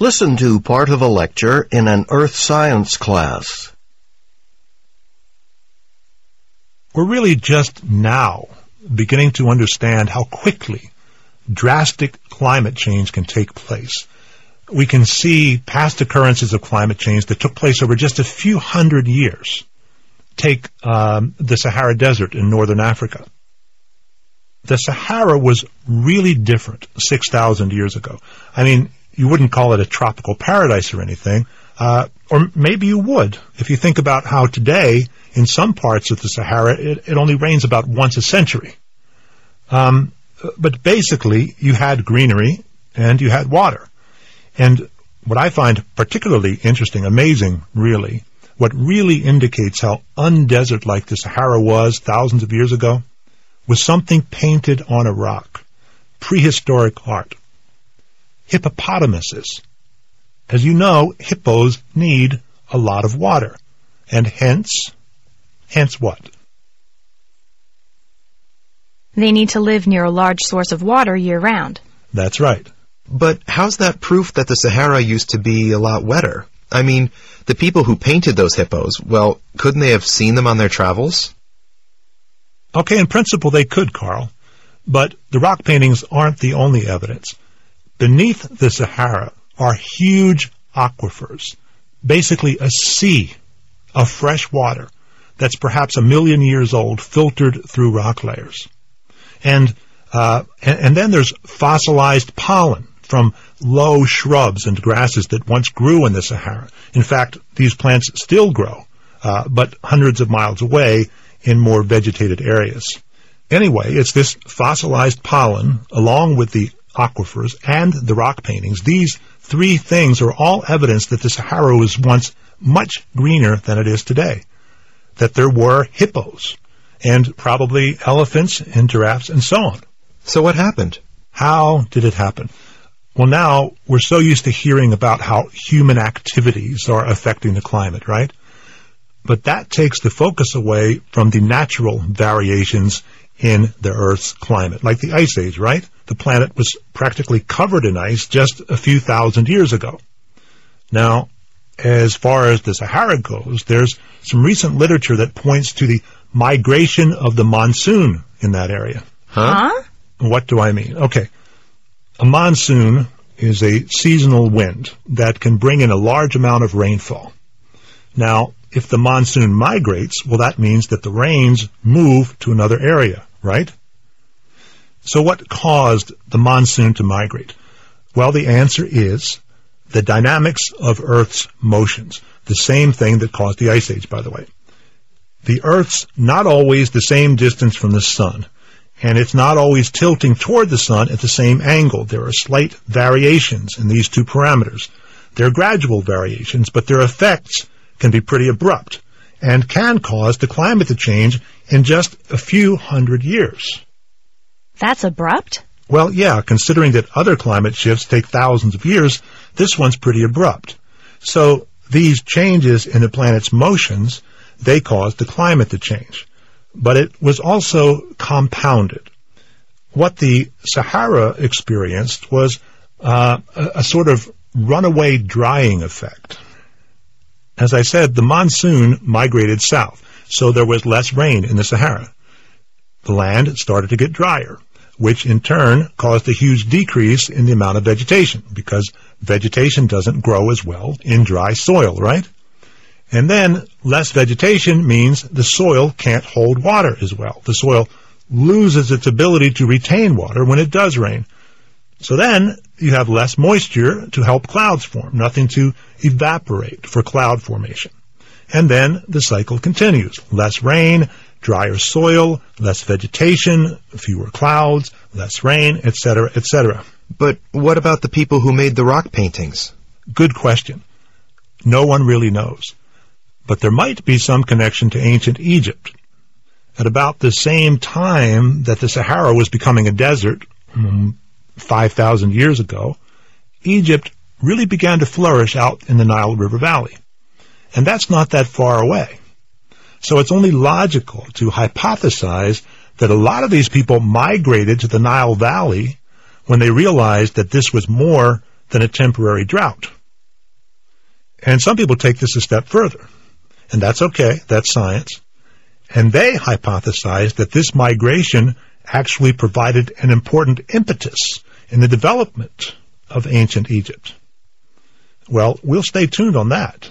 Listen to part of a lecture in an earth science class. We're really just now beginning to understand how quickly drastic climate change can take place. We can see past occurrences of climate change that took place over just a few hundred years. Take um, the Sahara Desert in northern Africa. The Sahara was really different 6,000 years ago. I mean, you wouldn't call it a tropical paradise or anything, uh, or maybe you would if you think about how today, in some parts of the Sahara, it, it only rains about once a century. Um, but basically, you had greenery and you had water. And what I find particularly interesting, amazing, really, what really indicates how undesert-like the Sahara was thousands of years ago, was something painted on a rock. Prehistoric art hippopotamuses. As you know, hippos need a lot of water, and hence, hence what? They need to live near a large source of water year round. That's right. But how's that proof that the Sahara used to be a lot wetter? I mean, the people who painted those hippos, well, couldn't they have seen them on their travels? Okay, in principle they could, Carl. But the rock paintings aren't the only evidence. Beneath the Sahara are huge aquifers, basically a sea of fresh water that's perhaps a million years old, filtered through rock layers. And, uh, and, and then there's fossilized pollen from low shrubs and grasses that once grew in the Sahara. In fact, these plants still grow, uh, but hundreds of miles away in more vegetated areas. Anyway, it's this fossilized pollen, along with the aquifers, and the rock paintings. These three things are all evidence that the Sahara was once much greener than it is today. That there were hippos, and probably elephants and giraffes and so on. So what happened? How did it happen? Well, now we're so used to hearing about how human activities are affecting the climate, right? But that takes the focus away from the natural variations in the Earth's climate, like the Ice Age, right? The planet was practically covered in ice just a few thousand years ago. Now, as far as the Sahara goes, there's some recent literature that points to the migration of the monsoon in that area. Huh? What do I mean? Okay. A monsoon is a seasonal wind that can bring in a large amount of rainfall. Now, if the monsoon migrates, well, that means that the rains move to another area, right? So what caused the monsoon to migrate? Well, the answer is the dynamics of Earth's motions. The same thing that caused the Ice Age, by the way. The Earth's not always the same distance from the Sun, and it's not always tilting toward the Sun at the same angle. There are slight variations in these two parameters. They're gradual variations, but their effects can be pretty abrupt and can cause the climate to change in just a few hundred years. That's abrupt? Well, yeah, considering that other climate shifts take thousands of years, this one's pretty abrupt. So these changes in the planet's motions, they caused the climate to change. But it was also compounded. What the Sahara experienced was uh, a, a sort of runaway drying effect. As I said, the monsoon migrated south, so there was less rain in the Sahara. The land started to get drier, which in turn caused a huge decrease in the amount of vegetation, because vegetation doesn't grow as well in dry soil, right? And then less vegetation means the soil can't hold water as well. The soil loses its ability to retain water when it does rain. So then you have less moisture to help clouds form, nothing to evaporate for cloud formation. And then the cycle continues. Less rain, drier soil, less vegetation, fewer clouds, less rain, etc., etc. But what about the people who made the rock paintings? Good question. No one really knows. But there might be some connection to ancient Egypt. At about the same time that the Sahara was becoming a desert, hmm, 5,000 years ago, Egypt really began to flourish out in the Nile River Valley. And that's not that far away. So it's only logical to hypothesize that a lot of these people migrated to the Nile Valley when they realized that this was more than a temporary drought. And some people take this a step further. And that's okay. That's science. And they hypothesize that this migration actually provided an important impetus in the development of ancient Egypt. Well, we'll stay tuned on that.